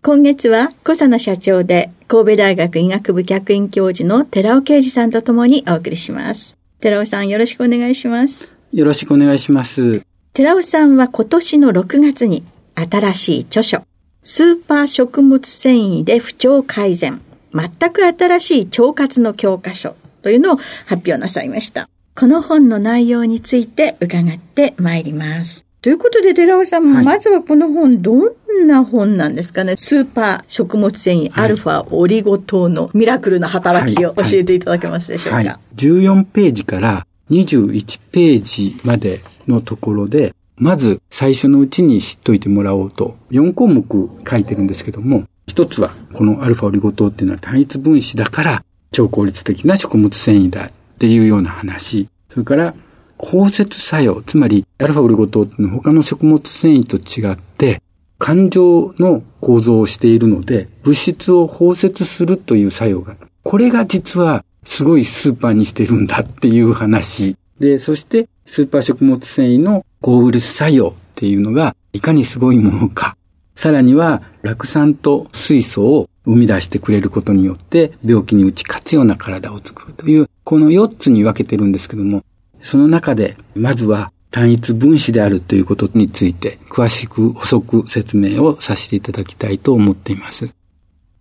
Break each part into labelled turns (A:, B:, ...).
A: 今月は小佐野社長で神戸大学医学部客員教授の寺尾啓二さんとともにお送りします。寺尾さんよろしくお願いします。
B: よろしくお願いします。
A: 寺尾さんは今年の6月に新しい著書、スーパー食物繊維で不調改善。全く新しい腸活の教科書というのを発表なさいました。この本の内容について伺ってまいります。ということで、寺尾さん、はい、まずはこの本、どんな本なんですかね？スーパー食物繊維、アルファ、オリゴ糖のミラクルな働きを教えていただけますでしょうか、はい。はい、
B: 14ページから21ページまでのところで、まず最初のうちに知っといてもらおうと、4項目書いてるんですけども、一つは、このアルファオリゴ糖っていうのは単一分子だから超効率的な食物繊維だっていうような話。それから、包摂作用、つまりアルファオリゴ糖ってのは他の食物繊維と違って、感情の構造をしているので、物質を包摂するという作用がある。これが実はすごいスーパーにしてるんだっていう話。で、そしてスーパー食物繊維の抗ウイルス作用っていうのがいかにすごいものか。さらには、酪酸と水素を生み出してくれることによって、病気に打ち勝つような体を作るという、この4つに分けてるんですけども、その中で、まずは単一分子であるということについて、詳しく補足説明をさせていただきたいと思っています。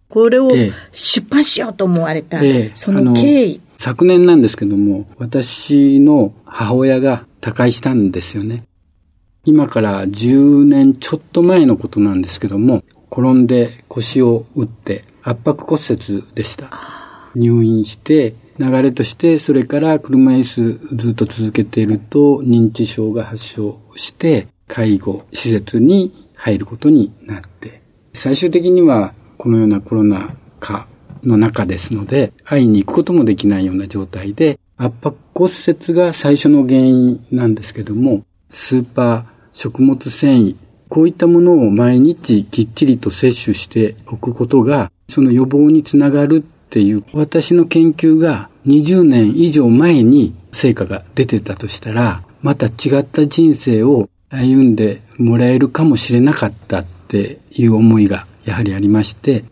A: これを出版しようと思われた、ええ、その経緯。
B: 昨年なんですけども、私の母親が他界したんですよね。今から10年ちょっと前のことなんですけども、転んで腰を打って圧迫骨折でした。入院して、流れとしてそれから車椅子ずっと続けていると認知症が発症して介護施設に入ることになって、最終的にはこのようなコロナ禍の中ですので、会いに行くこともできないような状態で、圧迫骨折が最初の原因なんですけども、スーパー食物繊維、こういったものを毎日きっちりと摂取しておくことが、その予防につながるっていう、私の研究が20年以上前に成果が出てたとしたら、また違った人生を歩んでもらえるかもしれなかったっていう思いがやはりありまして、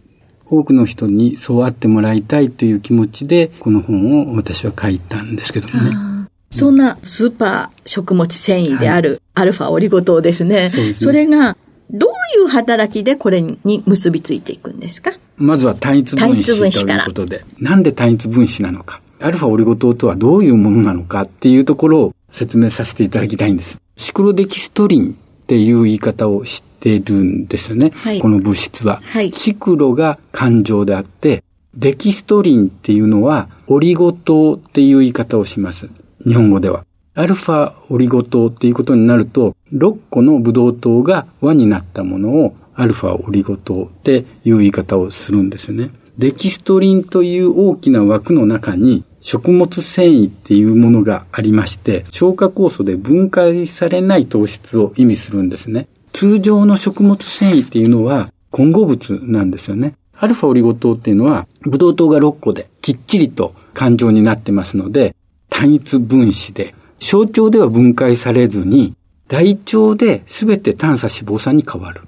B: 多くの人にそうあってもらいたいという気持ちで、この本を私は書いたんですけどもね。
A: そんなスーパー食物繊維であるアルファオリゴ糖ですね。そすねそれが、どういう働きでこれに結びついていくんですか？
B: まずは単一分子ということで。なんで単一分子なのか。アルファオリゴ糖とはどういうものなのかっていうところを説明させていただきたいんです。シクロデキストリンっていう言い方をしてるんですよね。はい、この物質は。はい、シクロが感情であって、デキストリンっていうのはオリゴ糖っていう言い方をします。日本語では。アルファオリゴ糖っていうことになると、6個のブドウ糖が輪になったものをアルファオリゴ糖っていう言い方をするんですよね。デキストリンという大きな枠の中に食物繊維っていうものがありまして、消化酵素で分解されない糖質を意味するんですね。通常の食物繊維っていうのは混合物なんですよね。アルファオリゴ糖っていうのは、ブドウ糖が6個できっちりと環状になってますので、単一分子で、小腸では分解されずに、大腸で全て炭素脂肪酸に変わる。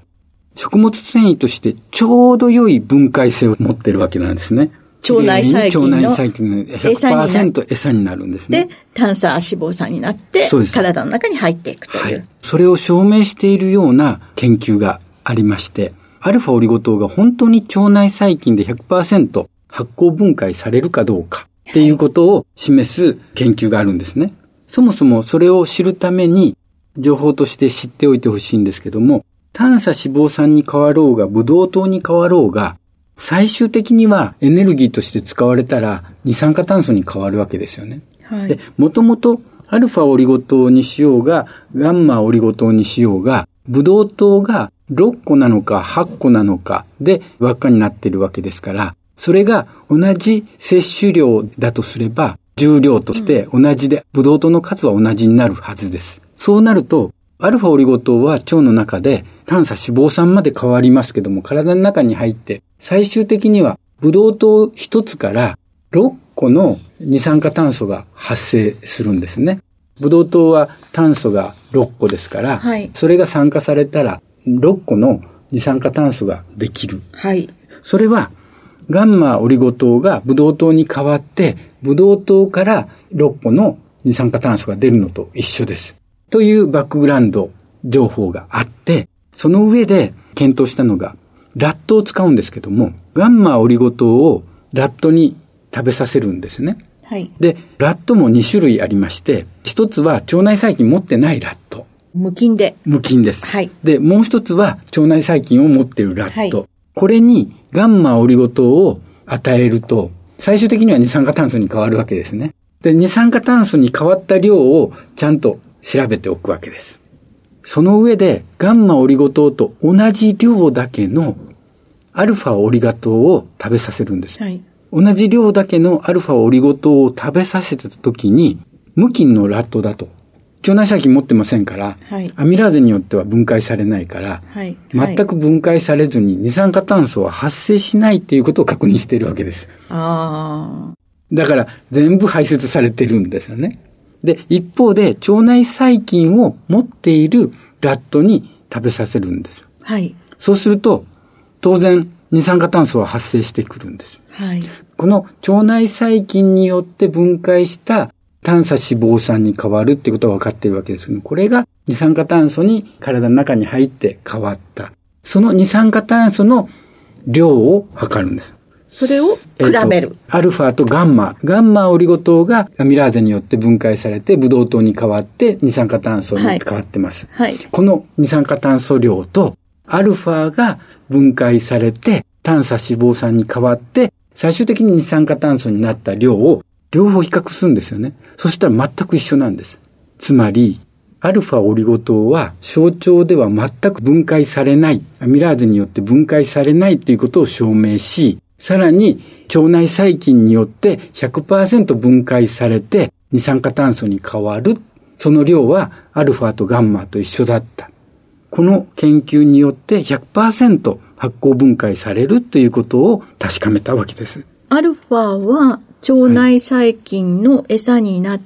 B: 食物繊維としてちょうど良い分解性を持ってるわけなんですね。
A: 腸内細菌の
B: 腸内細菌の100%餌になるんですね。
A: で、炭素脂肪酸になって、体の中に入っていくという。
B: はい。それを証明しているような研究がありまして、アルファオリゴ糖が本当に腸内細菌で100%発酵分解されるかどうかっていうことを示す研究があるんですね。そもそもそれを知るために情報として知っておいてほしいんですけども、炭素脂肪酸に変わろうが、ブドウ糖に変わろうが、最終的にはエネルギーとして使われたら二酸化炭素に変わるわけですよね。
A: はい、
B: で、もともとアルファオリゴ糖にしようが、ガンマオリゴ糖にしようが、ブドウ糖が6個なのか8個なのかで輪っかになってるわけですから、それが同じ摂取量だとすれば、重量として同じで、ブドウ糖の数は同じになるはずです。そうなると、アルファオリゴ糖は腸の中で炭素脂肪酸まで変わりますけども、体の中に入って、最終的にはブドウ糖一つから6個の二酸化炭素が発生するんですね。ブドウ糖は炭素が6個ですから、
A: はい、
B: それが酸化されたら6個の二酸化炭素ができる。
A: はい。
B: それは、ガンマオリゴ糖がブドウ糖に変わって、ブドウ糖から6個の二酸化炭素が出るのと一緒です。というバックグラウンド情報があって、その上で検討したのが、ラットを使うんですけども、ガンマオリゴ糖をラットに食べさせるんですね。
A: はい。
B: で、ラットも2種類ありまして、一つは腸内細菌持ってないラット。
A: 無菌で。
B: 無菌です。
A: はい。
B: で、もう一つは腸内細菌を持っているラット。
A: はい、
B: これにガンマオリゴ糖を与えると、最終的には二酸化炭素に変わるわけですね。で、二酸化炭素に変わった量をちゃんと調べておくわけです。その上で、ガンマオリゴ糖と同じ量だけのアルファオリガ糖を食べさせるんです。
A: はい。
B: 同じ量だけのアルファオリゴ糖を食べさせたときに、無菌のラットだと。腸内細菌持ってませんから、
A: はい、
B: アミラーゼによっては分解されないから、
A: はい、
B: 全く分解されずに二酸化炭素は発生しないっていうことを確認しているわけです。
A: あ
B: だから全部排出されてるんですよね。で、一方で腸内細菌を持っているラットに食べさせるんです。
A: はい。
B: そうすると、当然二酸化炭素は発生してくるんです。
A: はい。
B: この腸内細菌によって分解した炭素脂肪酸に変わるっていうことは分かっているわけですけど、これが二酸化炭素に体の中に入って変わった。その二酸化炭素の量を測るんです。
A: それを比べる、
B: えー、アルファとガンマ。ガンマオリゴ糖がアミラーゼによって分解されてブドウ糖に変わって二酸化炭素に変わってます。
A: はい。はい、
B: この二酸化炭素量とアルファが分解されて炭素脂肪酸に変わって最終的に二酸化炭素になった量を両方比較するんですよね。そしたら全く一緒なんです。つまり、アルファオリゴ糖は小腸では全く分解されない、アミラーゼによって分解されないということを証明し、さらに腸内細菌によって100%分解されて二酸化炭素に変わる。その量はアルファとガンマと一緒だった。この研究によって100%発酵分解されるということを確かめたわけです。
A: アルファは腸内細菌の餌になっ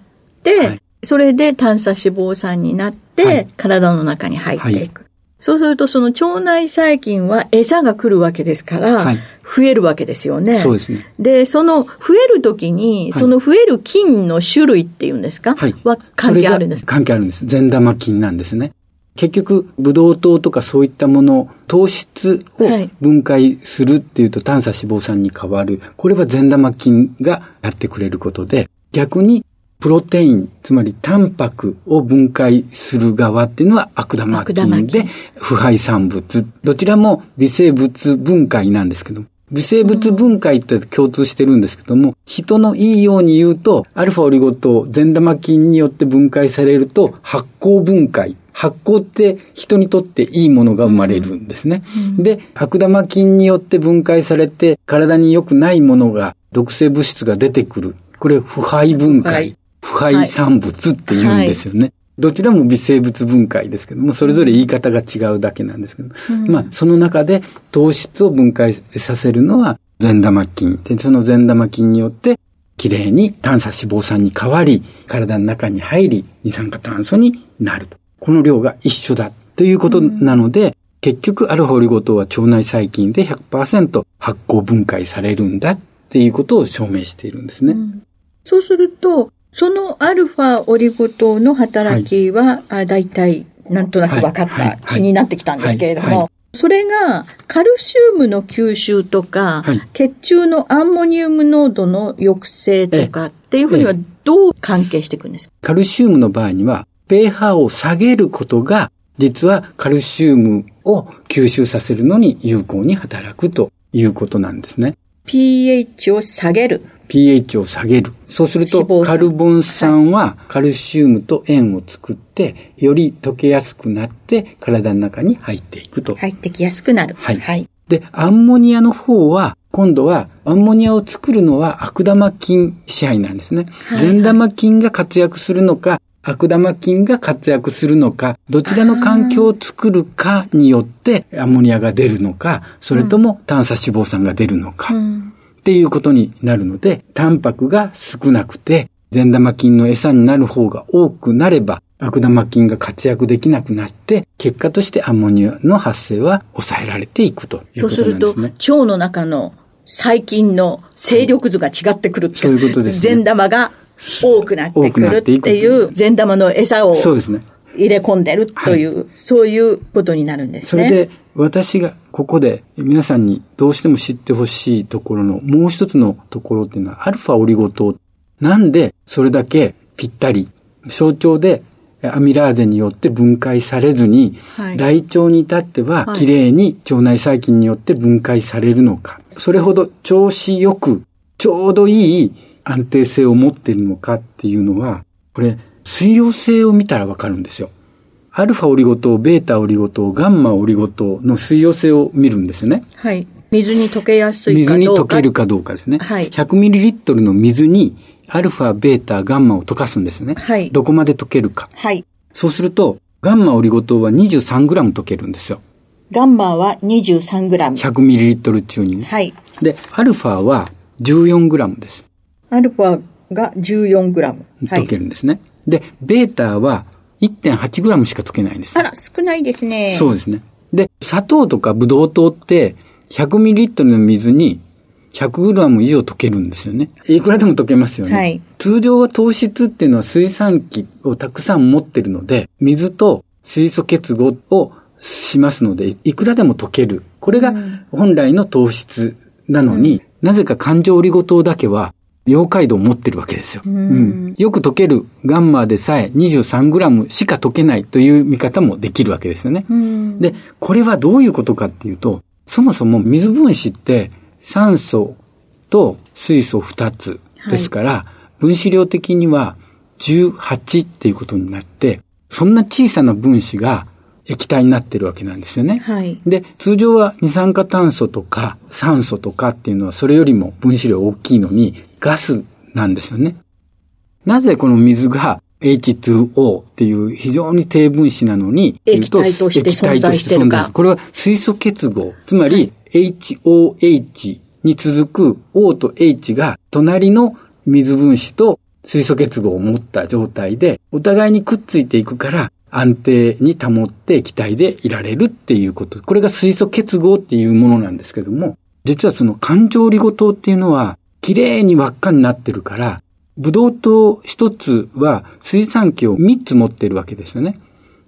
A: て、はい、それで炭素脂肪酸になって、はい、体の中に入っていく。はい、そうするとその腸内細菌は餌が来るわけですから、増えるわけですよね。
B: そうですね。
A: で、その増えるときに、その増える菌の種類っていうんですか、はい、は関係あるんですか？
B: 関係あるんです。善玉菌なんですね。結局、ブドウ糖とかそういったもの、糖質を分解するっていうと炭素脂肪酸に変わる。これは善玉菌がやってくれることで、逆にプロテイン、つまりタンパクを分解する側っていうのは悪玉菌で、腐敗産物。どちらも微生物分解なんですけど、微生物分解って共通してるんですけども、人のいいように言うと、アルファオリゴ糖、善玉菌によって分解されると発酵分解。発酵って人にとっていいものが生まれるんですね。うん、で、悪玉菌によって分解されて体に良くないものが、毒性物質が出てくる。これ、腐敗分解。腐敗産物って言うんですよね。はい、どちらも微生物分解ですけども、それぞれ言い方が違うだけなんですけど、うん、まあ、その中で糖質を分解させるのは善玉菌。で、その善玉菌によってきれいに炭素脂肪酸に変わり、体の中に入り、二酸化炭素になると。この量が一緒だということなので、うん、結局アルファオリゴ糖は腸内細菌で100%発酵分解されるんだっていうことを証明しているんですね。うん、
A: そうすると、そのアルファオリゴ糖の働きは、はい、大体なんとなく分かった、気になってきたんですけれども、それが、カルシウムの吸収とか、はい、血中のアンモニウム濃度の抑制とかっていうふうにはどう関係していくんですか？
B: カルシウムの場合には、pH を下げることが、実はカルシウムを吸収させるのに有効に働くということなんですね。
A: pH を下げる。
B: pH を下げる。そうすると、カルボン酸はカルシウムと塩を作って、より溶けやすくなって、体の中に入っていくと。
A: 入ってきやすくなる。
B: はい。はい、で、アンモニアの方は、今度は、アンモニアを作るのは悪玉菌支配なんですね。はい、善玉菌が活躍するのか、悪玉菌が活躍するのか、どちらの環境を作るかによってアンモニアが出るのか、それとも炭素脂肪酸が出るのか。うんっていうことになるので、タンパクが少なくて、善玉菌の餌になる方が多くなれば、悪玉菌が活躍できなくなって、結果としてアンモニアの発生は抑えられていくということなんですね。そうすると、
A: 腸の中の細菌の勢力図が違ってくるって、
B: そういうことです、
A: ね。善玉が多くなってくるっていう、善玉の餌をそうですね。入れ込んでるという、はい、そういうことになるんです
B: ね。それで、私がここで皆さんにどうしても知ってほしいところのもう一つのところっていうのは、アルファオリゴ糖。なんでそれだけぴったり、象腸でアミラーゼによって分解されずに、はい、大腸に至っては、きれいに腸内細菌によって分解されるのか。それほど調子よく、ちょうどいい安定性を持っているのかっていうのは、これ、水溶性を見たらわかるんですよ。アルファオリゴ糖、ベータオリゴ糖、ガンマオリゴ糖の水溶性を見るんですよね。
A: はい。水に溶けやすい
B: かどうか。水に溶けるかどうかですね。はい。100ml の水にアルファ、ベータ、ガンマを溶かすんですね。はい。どこまで溶けるか。はい。そうすると、ガンマオリゴ糖は 23g 溶けるんですよ。
A: ガンマは 23g。
B: 100ml 中にね。はい。で、アルファは 14g です。
A: アルファが 14g。
B: 溶けるんですね。はい、で、ベータは 1.8g しか溶けないんです。
A: あら、少ないですね。
B: そうですね。で、砂糖とかブドウ糖って 100ml の水に 100g 以上溶けるんですよね。いくらでも溶けますよね。はい。通常は糖質っていうのは水酸基をたくさん持ってるので、水と水素結合をしますので、いくらでも溶ける。これが本来の糖質なのに、うん、なぜか環状オリゴ糖だけは溶解度を持ってるわけですよ。うん、よく溶けるガンマでさえ 23g しか溶けないという見方もできるわけですよね。で、これはどういうことかっていうと、そもそも水分子って酸素と水素2つですから、はい、分子量的には18っていうことになって、そんな小さな分子が液体になってるわけなんですよね。はい。で、通常は二酸化炭素とか酸素とかっていうのはそれよりも分子量大きいのにガスなんですよね。なぜこの水が H2O っていう非常に低分子なのに、
A: 液体として存在してるか。
B: これは水素結合。つまり HOH に続く O と H が隣の水分子と水素結合を持った状態で、お互いにくっついていくから、安定に保って液体でいられるっていうこと。これが水素結合っていうものなんですけども、実はその環状リゴ糖っていうのは、綺麗に輪っかになってるから、ブドウ糖一つは水酸基を3つ持ってるわけですよね。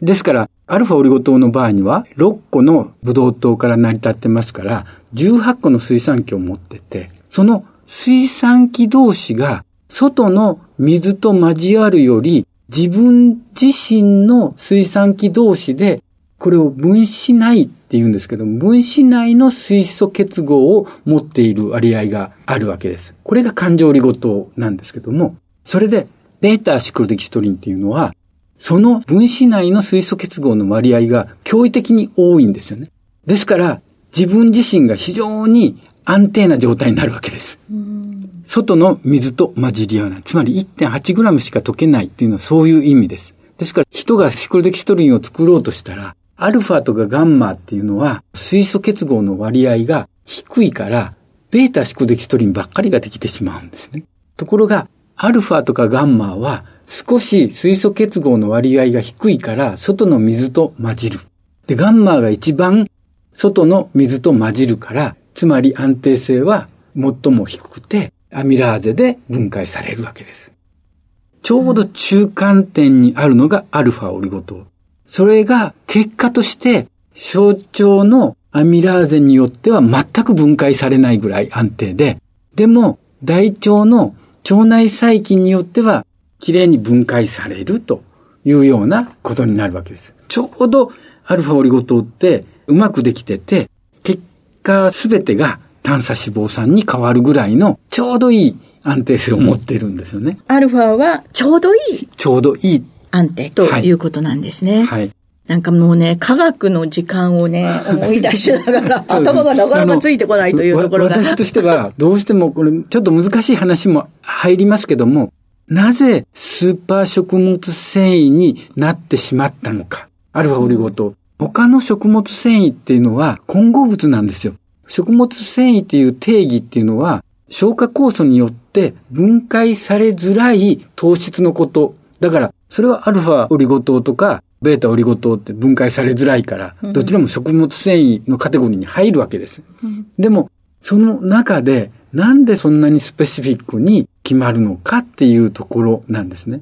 B: ですから、アルファオリゴ糖の場合には6個のブドウ糖から成り立ってますから、18個の水酸基を持ってて、その水酸基同士が外の水と交わるより自分自身の水酸基同士で、これを分子内って言うんですけど、分子内の水素結合を持っている割合があるわけです。これが環状リゴ糖なんですけども、それで、ベータシクロデキストリンっていうのは、その分子内の水素結合の割合が驚異的に多いんですよね。ですから、自分自身が非常に安定な状態になるわけです。外の水と混じり合わない。つまり 1.8g しか溶けないっていうのはそういう意味です。ですから人がシクロデキストリンを作ろうとしたら、アルファとかガンマっていうのは水素結合の割合が低いから、ベータシクロデキストリンばっかりができてしまうんですね。ところが、アルファとかガンマは少し水素結合の割合が低いから外の水と混じる。で、ガンマが一番外の水と混じるから、つまり安定性は最も低くて、アミラーゼで分解されるわけです。ちょうど中間点にあるのがアルファオリゴ糖。それが結果として小腸のアミラーゼによっては全く分解されないぐらい安定で、でも大腸の腸内細菌によってはきれいに分解されるというようなことになるわけです。ちょうどアルファオリゴ糖ってうまくできてて、結果すべてが炭素脂肪酸に変わるぐらいのちょうどいい安定性を持っているんですよね。
A: アルファはちょうどいい。
B: ちょうどいい。
A: 安定ということなんですね。
B: はい。
A: なんかもうね、科学の時間をね、思い出しながら、頭がなかなかついてこないというところが。
B: 私としては、どうしてもこれ、ちょっと難しい話も入りますけども、なぜスーパー食物繊維になってしまったのか。アルファオリゴ糖。他の食物繊維っていうのは混合物なんですよ。食物繊維っていう定義っていうのは、消化酵素によって分解されづらい糖質のこと。だから、それはアルファオリゴ糖とか、ベータオリゴ糖って分解されづらいから、どちらも食物繊維のカテゴリーに入るわけです。うん、でも、その中で、なんでそんなにスペシフィックに決まるのかっていうところなんですね。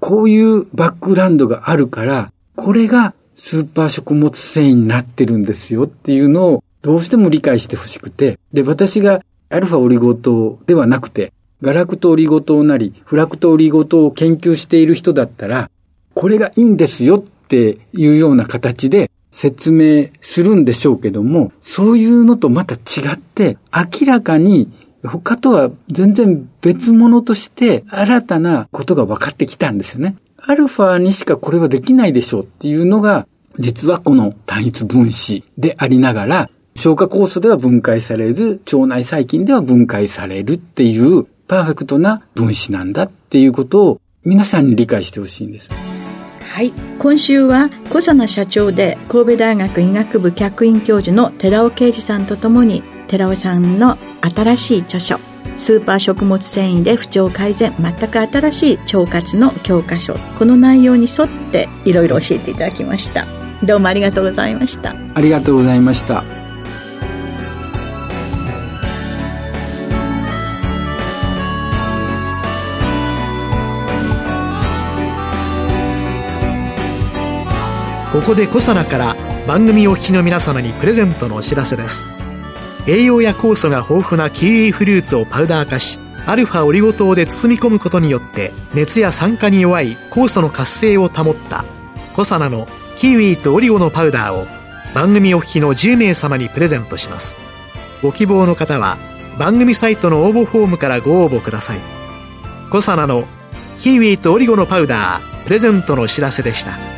B: こういうバックグラウンドがあるから、これがスーパー食物繊維になってるんですよっていうのをどうしても理解してほしくて、で、私がアルファオリゴ糖ではなくて、ガラクトオリゴ糖なり、フラクトオリゴ糖を研究している人だったら、これがいいんですよっていうような形で説明するんでしょうけども、そういうのとまた違って、明らかに他とは全然別物として新たなことが分かってきたんですよね。アルファにしかこれはできないでしょうっていうのが、実はこの単一分子でありながら、消化酵素では分解される、腸内細菌では分解されるっていうパーフェクトな分子なんだっていうことを皆さんに理解してほしいんです。
A: はい。今週は小佐奈社長で神戸大学医学部客員教授の寺尾啓二さんとともに寺尾さんの新しい著書スーパー食物繊維で不調改善全く新しい腸活の教科書この内容に沿っていろいろ教えていただきましたどうもありがとうございました
B: ありがとうございました
C: ここでコサナから番組お聞きの皆様にプレゼントのお知らせです。栄養や酵素が豊富なキウイフルーツをパウダー化しアルファオリゴ糖で包み込むことによって熱や酸化に弱い酵素の活性を保ったコサナのキウイとオリゴのパウダーを番組お聞きの10名様にプレゼントします。ご希望の方は番組サイトの応募フォームからご応募ください。コサナのキウイとオリゴのパウダープレゼントのお知らせでした。